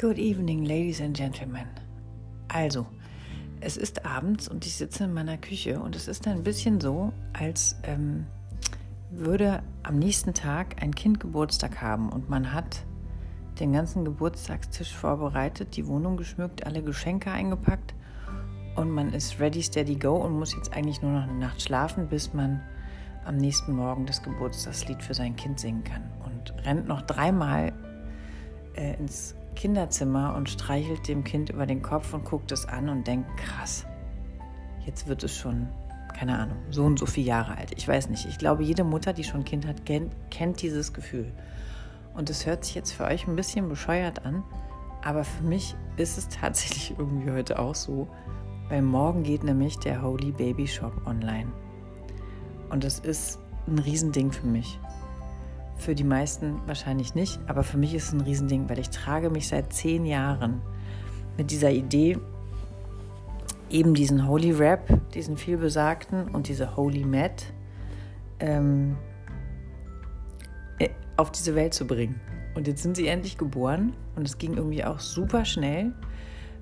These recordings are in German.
Good evening, ladies and gentlemen. Also, es ist abends und ich sitze in meiner Küche und es ist ein bisschen so, als ähm, würde am nächsten Tag ein Kind Geburtstag haben und man hat den ganzen Geburtstagstisch vorbereitet, die Wohnung geschmückt, alle Geschenke eingepackt und man ist ready, steady, go und muss jetzt eigentlich nur noch eine Nacht schlafen, bis man am nächsten Morgen das Geburtstagslied für sein Kind singen kann rennt noch dreimal äh, ins Kinderzimmer und streichelt dem Kind über den Kopf und guckt es an und denkt, krass, jetzt wird es schon, keine Ahnung, so und so viele Jahre alt. Ich weiß nicht. Ich glaube, jede Mutter, die schon ein Kind hat, kennt dieses Gefühl. Und es hört sich jetzt für euch ein bisschen bescheuert an, aber für mich ist es tatsächlich irgendwie heute auch so, weil morgen geht nämlich der Holy Baby Shop online. Und das ist ein Riesending für mich. Für die meisten wahrscheinlich nicht, aber für mich ist es ein Riesending, weil ich trage mich seit zehn Jahren mit dieser Idee, eben diesen Holy Wrap, diesen vielbesagten und diese Holy Mat ähm, äh, auf diese Welt zu bringen. Und jetzt sind sie endlich geboren und es ging irgendwie auch super schnell,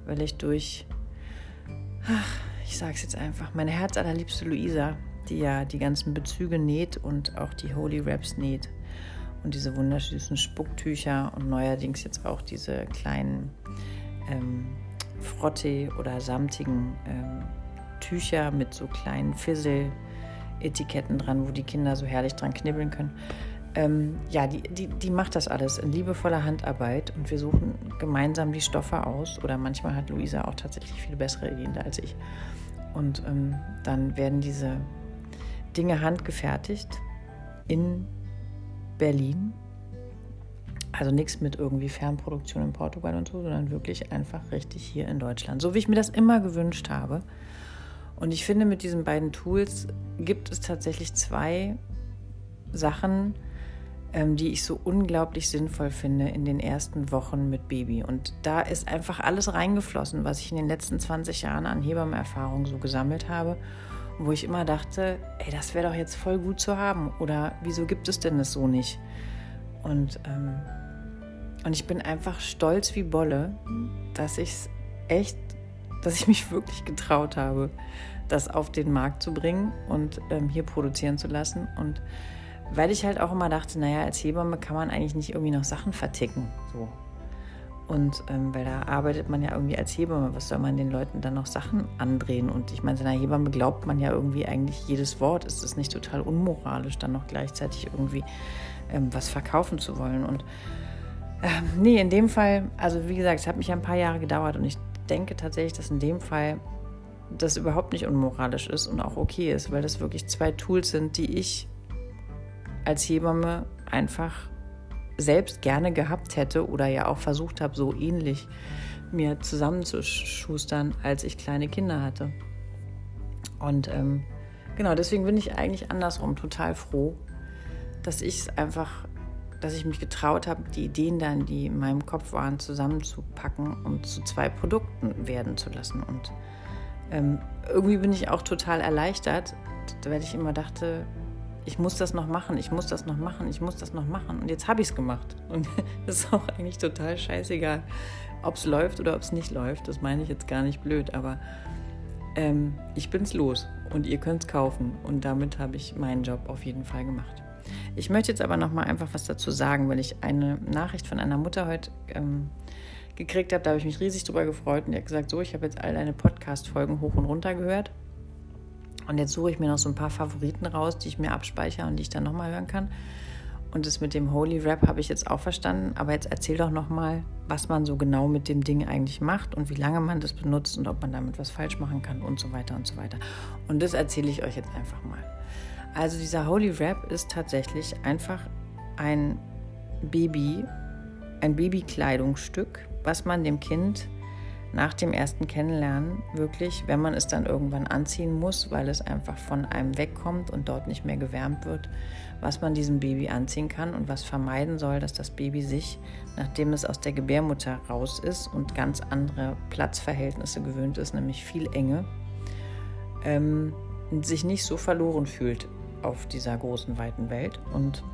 weil ich durch, ach, ich sag's jetzt einfach, meine herzallerliebste Luisa, die ja die ganzen Bezüge näht und auch die Holy Wraps näht, und diese wunderschönen Spucktücher und neuerdings jetzt auch diese kleinen ähm, Frotte- oder samtigen ähm, Tücher mit so kleinen Fizzle-Etiketten dran, wo die Kinder so herrlich dran knibbeln können. Ähm, ja, die, die, die macht das alles in liebevoller Handarbeit und wir suchen gemeinsam die Stoffe aus. Oder manchmal hat Luisa auch tatsächlich viel bessere Ideen als ich. Und ähm, dann werden diese Dinge handgefertigt in Berlin. Also nichts mit irgendwie Fernproduktion in Portugal und so, sondern wirklich einfach richtig hier in Deutschland. So wie ich mir das immer gewünscht habe. Und ich finde, mit diesen beiden Tools gibt es tatsächlich zwei Sachen, ähm, die ich so unglaublich sinnvoll finde in den ersten Wochen mit Baby. Und da ist einfach alles reingeflossen, was ich in den letzten 20 Jahren an Hebammenerfahrung so gesammelt habe wo ich immer dachte, ey, das wäre doch jetzt voll gut zu haben oder wieso gibt es denn das so nicht? Und, ähm, und ich bin einfach stolz wie Bolle, dass ich es echt, dass ich mich wirklich getraut habe, das auf den Markt zu bringen und ähm, hier produzieren zu lassen. Und weil ich halt auch immer dachte, naja, als Hebamme kann man eigentlich nicht irgendwie noch Sachen verticken. So. Und ähm, weil da arbeitet man ja irgendwie als Hebamme, was soll man den Leuten dann noch Sachen andrehen? Und ich meine, seiner Hebamme glaubt man ja irgendwie eigentlich jedes Wort. Ist es nicht total unmoralisch, dann noch gleichzeitig irgendwie ähm, was verkaufen zu wollen? Und ähm, nee, in dem Fall, also wie gesagt, es hat mich ein paar Jahre gedauert und ich denke tatsächlich, dass in dem Fall das überhaupt nicht unmoralisch ist und auch okay ist, weil das wirklich zwei Tools sind, die ich als Hebamme einfach selbst gerne gehabt hätte oder ja auch versucht habe, so ähnlich mir zusammenzuschustern, als ich kleine Kinder hatte. Und ähm, genau, deswegen bin ich eigentlich andersrum total froh, dass ich es einfach, dass ich mich getraut habe, die Ideen dann, die in meinem Kopf waren, zusammenzupacken und zu zwei Produkten werden zu lassen. Und ähm, irgendwie bin ich auch total erleichtert, weil ich immer dachte, ich muss das noch machen, ich muss das noch machen, ich muss das noch machen. Und jetzt habe ich es gemacht. Und es ist auch eigentlich total scheißegal, ob es läuft oder ob es nicht läuft. Das meine ich jetzt gar nicht blöd, aber ähm, ich es los und ihr könnt es kaufen. Und damit habe ich meinen Job auf jeden Fall gemacht. Ich möchte jetzt aber noch mal einfach was dazu sagen, weil ich eine Nachricht von einer Mutter heute ähm, gekriegt habe. Da habe ich mich riesig drüber gefreut und die hat gesagt: So, ich habe jetzt all deine Podcast-Folgen hoch und runter gehört und jetzt suche ich mir noch so ein paar Favoriten raus, die ich mir abspeichere und die ich dann nochmal hören kann. Und das mit dem Holy Rap habe ich jetzt auch verstanden. Aber jetzt erzähl doch nochmal, was man so genau mit dem Ding eigentlich macht und wie lange man das benutzt und ob man damit was falsch machen kann und so weiter und so weiter. Und das erzähle ich euch jetzt einfach mal. Also dieser Holy Rap ist tatsächlich einfach ein Baby, ein Babykleidungsstück, was man dem Kind nach dem ersten Kennenlernen wirklich, wenn man es dann irgendwann anziehen muss, weil es einfach von einem wegkommt und dort nicht mehr gewärmt wird, was man diesem Baby anziehen kann und was vermeiden soll, dass das Baby sich, nachdem es aus der Gebärmutter raus ist und ganz andere Platzverhältnisse gewöhnt ist, nämlich viel Enge, ähm, sich nicht so verloren fühlt auf dieser großen, weiten Welt. Und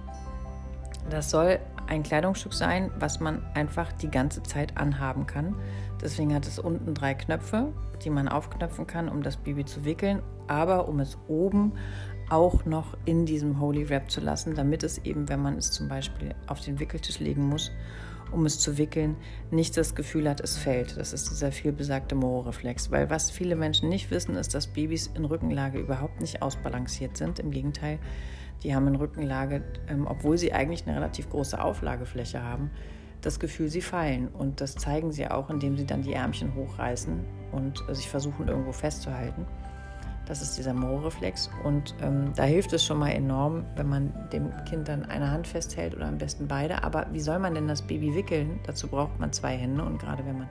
Das soll ein Kleidungsstück sein, was man einfach die ganze Zeit anhaben kann. Deswegen hat es unten drei Knöpfe, die man aufknöpfen kann, um das Baby zu wickeln, aber um es oben auch noch in diesem Holy Wrap zu lassen, damit es eben, wenn man es zum Beispiel auf den Wickeltisch legen muss, um es zu wickeln, nicht das Gefühl hat, es fällt. Das ist dieser vielbesagte Moro-Reflex. Weil was viele Menschen nicht wissen, ist, dass Babys in Rückenlage überhaupt nicht ausbalanciert sind. Im Gegenteil, die haben in Rückenlage, ähm, obwohl sie eigentlich eine relativ große Auflagefläche haben, das Gefühl, sie fallen. Und das zeigen sie auch, indem sie dann die Ärmchen hochreißen und äh, sich versuchen, irgendwo festzuhalten. Das ist dieser Mo-Reflex. Und ähm, da hilft es schon mal enorm, wenn man dem Kind dann eine Hand festhält oder am besten beide. Aber wie soll man denn das Baby wickeln? Dazu braucht man zwei Hände. Und gerade wenn man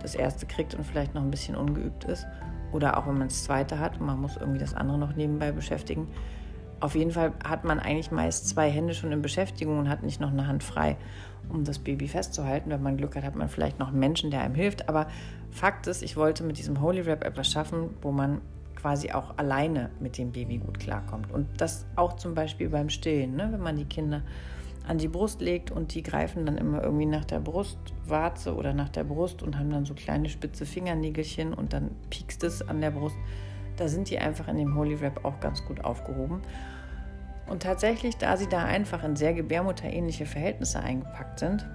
das erste kriegt und vielleicht noch ein bisschen ungeübt ist, oder auch wenn man das zweite hat und man muss irgendwie das andere noch nebenbei beschäftigen, auf jeden Fall hat man eigentlich meist zwei Hände schon in Beschäftigung und hat nicht noch eine Hand frei, um das Baby festzuhalten. Wenn man Glück hat, hat man vielleicht noch einen Menschen, der einem hilft. Aber Fakt ist, ich wollte mit diesem Holy Wrap etwas schaffen, wo man quasi auch alleine mit dem Baby gut klarkommt. Und das auch zum Beispiel beim Stillen, ne? wenn man die Kinder an die Brust legt und die greifen dann immer irgendwie nach der Brustwarze oder nach der Brust und haben dann so kleine spitze Fingernägelchen und dann piekst es an der Brust. Da sind die einfach in dem Holy Wrap auch ganz gut aufgehoben. Und tatsächlich, da sie da einfach in sehr gebärmutterähnliche Verhältnisse eingepackt sind,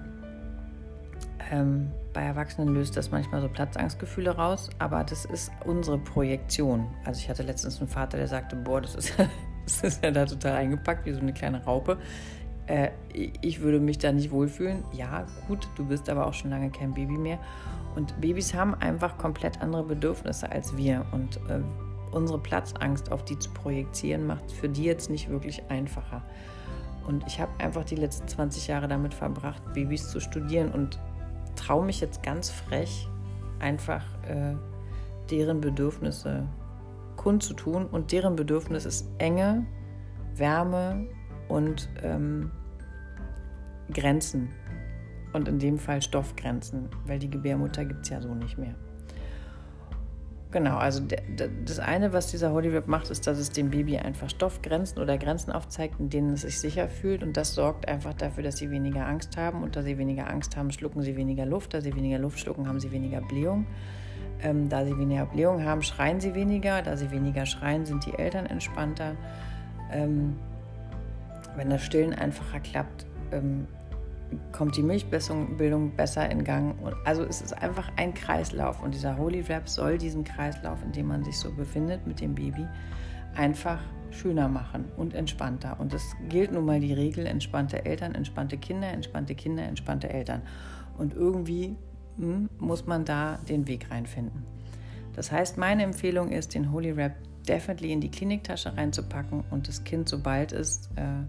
ähm, bei Erwachsenen löst das manchmal so Platzangstgefühle raus, aber das ist unsere Projektion. Also ich hatte letztens einen Vater, der sagte, boah, das ist, das ist ja da total eingepackt, wie so eine kleine Raupe. Äh, ich würde mich da nicht wohlfühlen. Ja, gut, du bist aber auch schon lange kein Baby mehr. Und Babys haben einfach komplett andere Bedürfnisse als wir. Und äh, unsere Platzangst auf die zu projizieren, macht es für die jetzt nicht wirklich einfacher. Und ich habe einfach die letzten 20 Jahre damit verbracht, Babys zu studieren und traue mich jetzt ganz frech, einfach äh, deren Bedürfnisse kundzutun. Und deren Bedürfnis ist Enge, Wärme und ähm, Grenzen. Und in dem Fall Stoffgrenzen, weil die Gebärmutter gibt es ja so nicht mehr. Genau, also das eine, was dieser Holy Wrap macht, ist, dass es dem Baby einfach Stoffgrenzen oder Grenzen aufzeigt, in denen es sich sicher fühlt. Und das sorgt einfach dafür, dass sie weniger Angst haben. Und da sie weniger Angst haben, schlucken sie weniger Luft. Da sie weniger Luft schlucken, haben sie weniger Blähung. Ähm, da sie weniger Blähung haben, schreien sie weniger. Da sie weniger schreien, sind die Eltern entspannter. Ähm, wenn das Stillen einfacher klappt, ähm, kommt die Milchbildung besser in Gang. Also es ist einfach ein Kreislauf und dieser Holy Wrap soll diesen Kreislauf, in dem man sich so befindet mit dem Baby, einfach schöner machen und entspannter. Und es gilt nun mal die Regel, entspannte Eltern, entspannte Kinder, entspannte Kinder, entspannte Eltern. Und irgendwie hm, muss man da den Weg reinfinden. Das heißt, meine Empfehlung ist, den Holy Wrap definitely in die Kliniktasche reinzupacken und das Kind, sobald es äh,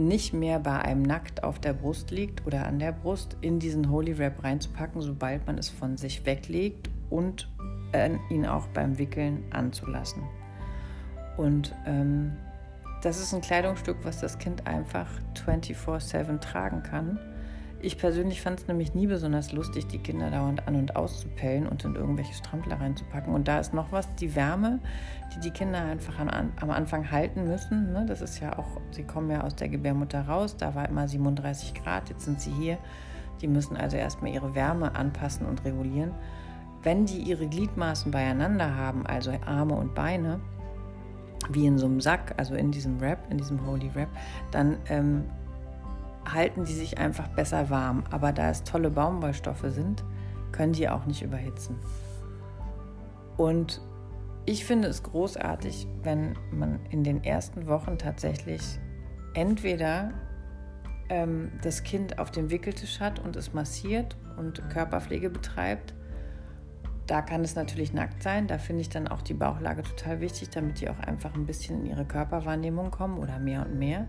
nicht mehr bei einem nackt auf der Brust liegt oder an der Brust, in diesen Holy Wrap reinzupacken, sobald man es von sich weglegt und äh, ihn auch beim Wickeln anzulassen. Und ähm, das ist ein Kleidungsstück, was das Kind einfach 24/7 tragen kann ich persönlich fand es nämlich nie besonders lustig, die Kinder dauernd an- und auszupellen und in irgendwelche Strampler reinzupacken. Und da ist noch was, die Wärme, die die Kinder einfach am, am Anfang halten müssen. Ne? Das ist ja auch, sie kommen ja aus der Gebärmutter raus, da war immer 37 Grad, jetzt sind sie hier. Die müssen also erstmal ihre Wärme anpassen und regulieren. Wenn die ihre Gliedmaßen beieinander haben, also Arme und Beine, wie in so einem Sack, also in diesem Wrap, in diesem Holy Wrap, dann ähm, halten die sich einfach besser warm. Aber da es tolle Baumwollstoffe sind, können die auch nicht überhitzen. Und ich finde es großartig, wenn man in den ersten Wochen tatsächlich entweder ähm, das Kind auf dem Wickeltisch hat und es massiert und Körperpflege betreibt. Da kann es natürlich nackt sein. Da finde ich dann auch die Bauchlage total wichtig, damit die auch einfach ein bisschen in ihre Körperwahrnehmung kommen oder mehr und mehr.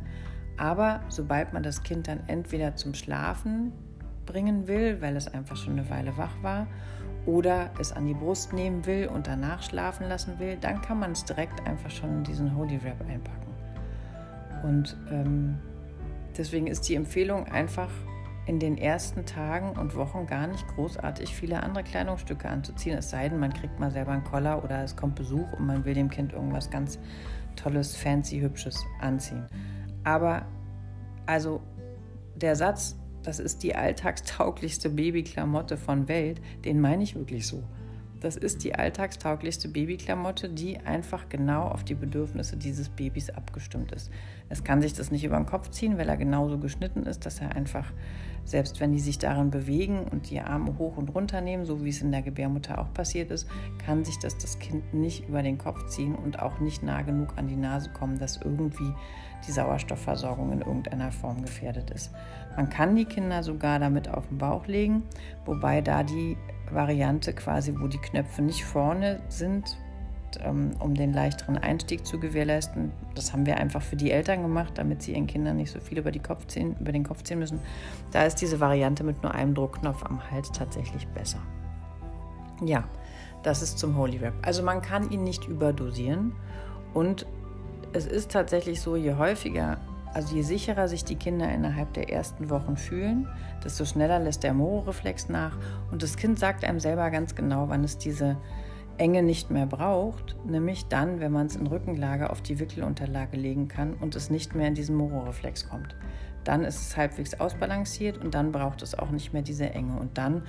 Aber sobald man das Kind dann entweder zum Schlafen bringen will, weil es einfach schon eine Weile wach war, oder es an die Brust nehmen will und danach schlafen lassen will, dann kann man es direkt einfach schon in diesen Holy Wrap einpacken. Und ähm, deswegen ist die Empfehlung einfach in den ersten Tagen und Wochen gar nicht großartig viele andere Kleidungsstücke anzuziehen, es sei denn, man kriegt mal selber einen Collar oder es kommt Besuch und man will dem Kind irgendwas ganz Tolles, fancy, hübsches anziehen. Aber Also der Satz, das ist die alltagstauglichste Babyklamotte von Welt, den meine ich wirklich so. Das ist die alltagstauglichste Babyklamotte, die einfach genau auf die Bedürfnisse dieses Babys abgestimmt ist. Es kann sich das nicht über den Kopf ziehen, weil er genauso geschnitten ist, dass er einfach, selbst wenn die sich darin bewegen und die Arme hoch und runter nehmen, so wie es in der Gebärmutter auch passiert ist, kann sich das das Kind nicht über den Kopf ziehen und auch nicht nah genug an die Nase kommen, dass irgendwie die Sauerstoffversorgung in irgendeiner Form gefährdet ist. Man kann die Kinder sogar damit auf den Bauch legen, wobei da die Variante quasi, wo die Knöpfe nicht vorne sind, ähm, um den leichteren Einstieg zu gewährleisten. Das haben wir einfach für die Eltern gemacht, damit sie ihren Kindern nicht so viel über, ziehen, über den Kopf ziehen müssen. Da ist diese Variante mit nur einem Druckknopf am Hals tatsächlich besser. Ja, das ist zum Holy Wrap. Also man kann ihn nicht überdosieren und es ist tatsächlich so, je häufiger also je sicherer sich die Kinder innerhalb der ersten Wochen fühlen, desto schneller lässt der Moro-Reflex nach und das Kind sagt einem selber ganz genau, wann es diese Enge nicht mehr braucht, nämlich dann, wenn man es in Rückenlage auf die Wickelunterlage legen kann und es nicht mehr in diesen Moro-Reflex kommt. Dann ist es halbwegs ausbalanciert und dann braucht es auch nicht mehr diese Enge und dann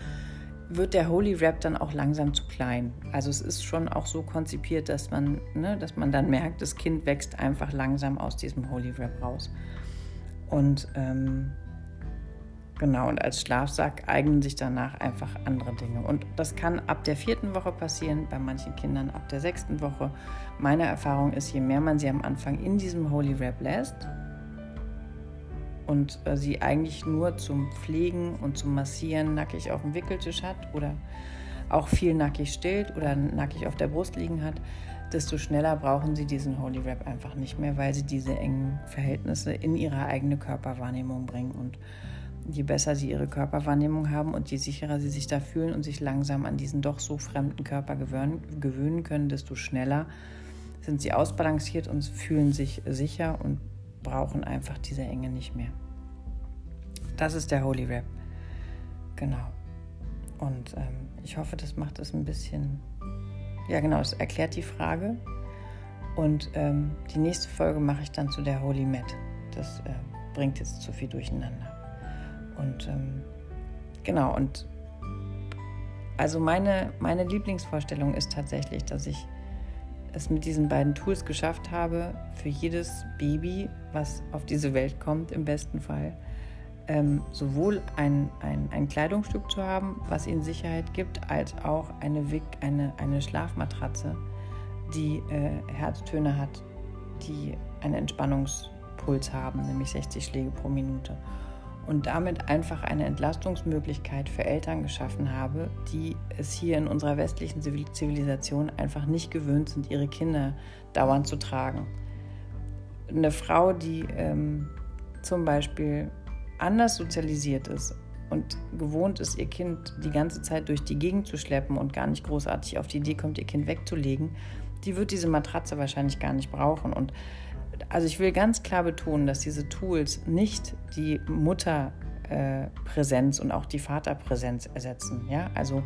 wird der Holy Wrap dann auch langsam zu klein. Also es ist schon auch so konzipiert, dass man, ne, dass man dann merkt, das Kind wächst einfach langsam aus diesem Holy Wrap raus. Und ähm, genau, und als Schlafsack eignen sich danach einfach andere Dinge. Und das kann ab der vierten Woche passieren, bei manchen Kindern ab der sechsten Woche. Meine Erfahrung ist, je mehr man sie am Anfang in diesem Holy Wrap lässt, und äh, sie eigentlich nur zum Pflegen und zum Massieren nackig auf dem Wickeltisch hat oder auch viel nackig stillt oder nackig auf der Brust liegen hat, desto schneller brauchen sie diesen Holy Wrap einfach nicht mehr, weil sie diese engen Verhältnisse in ihre eigene Körperwahrnehmung bringen. Und je besser sie ihre Körperwahrnehmung haben und je sicherer sie sich da fühlen und sich langsam an diesen doch so fremden Körper gewöhnen können, desto schneller sind sie ausbalanciert und fühlen sich sicher und brauchen einfach diese Enge nicht mehr. Das ist der Holy Rap. Genau. Und ähm, ich hoffe, das macht es ein bisschen. Ja, genau, es erklärt die Frage. Und ähm, die nächste Folge mache ich dann zu der Holy Mat. Das äh, bringt jetzt zu viel durcheinander. Und ähm, genau, und also meine, meine Lieblingsvorstellung ist tatsächlich, dass ich es mit diesen beiden Tools geschafft habe, für jedes Baby, was auf diese Welt kommt, im besten Fall, ähm, sowohl ein, ein, ein, Kleidungsstück zu haben, was ihnen Sicherheit gibt, als auch eine, Wick, eine, eine Schlafmatratze, die äh, Herztöne hat, die einen Entspannungspuls haben, nämlich 60 Schläge pro Minute und damit einfach eine Entlastungsmöglichkeit für Eltern geschaffen habe, die es hier in unserer westlichen Zivilisation einfach nicht gewöhnt sind, ihre Kinder dauernd zu tragen. Eine Frau, die ähm, zum Beispiel anders sozialisiert ist und gewohnt ist, ihr Kind die ganze Zeit durch die Gegend zu schleppen und gar nicht großartig auf die Idee kommt, ihr Kind wegzulegen, die wird diese Matratze wahrscheinlich gar nicht brauchen. Und also ich will ganz klar betonen, dass diese Tools nicht die Mutterpräsenz und auch die Vaterpräsenz ersetzen. Ja? Also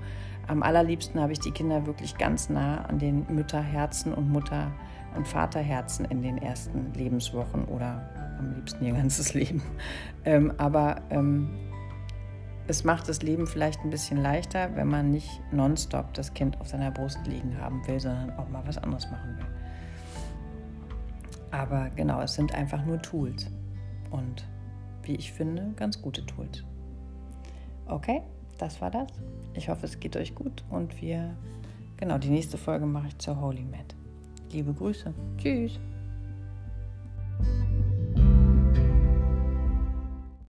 am allerliebsten habe ich die Kinder wirklich ganz nah an den Mütterherzen und Mutter- und Vaterherzen in den ersten Lebenswochen oder am liebsten ihr ganzes Leben. Ähm, aber ähm, es macht das Leben vielleicht ein bisschen leichter, wenn man nicht nonstop das Kind auf seiner Brust liegen haben will, sondern auch mal was anderes machen will. Aber genau, es sind einfach nur Tools. Und wie ich finde, ganz gute Tools. Okay, das war das. Ich hoffe, es geht euch gut und wir, genau, die nächste Folge mache ich zur Holy Mat. Liebe Grüße. Tschüss.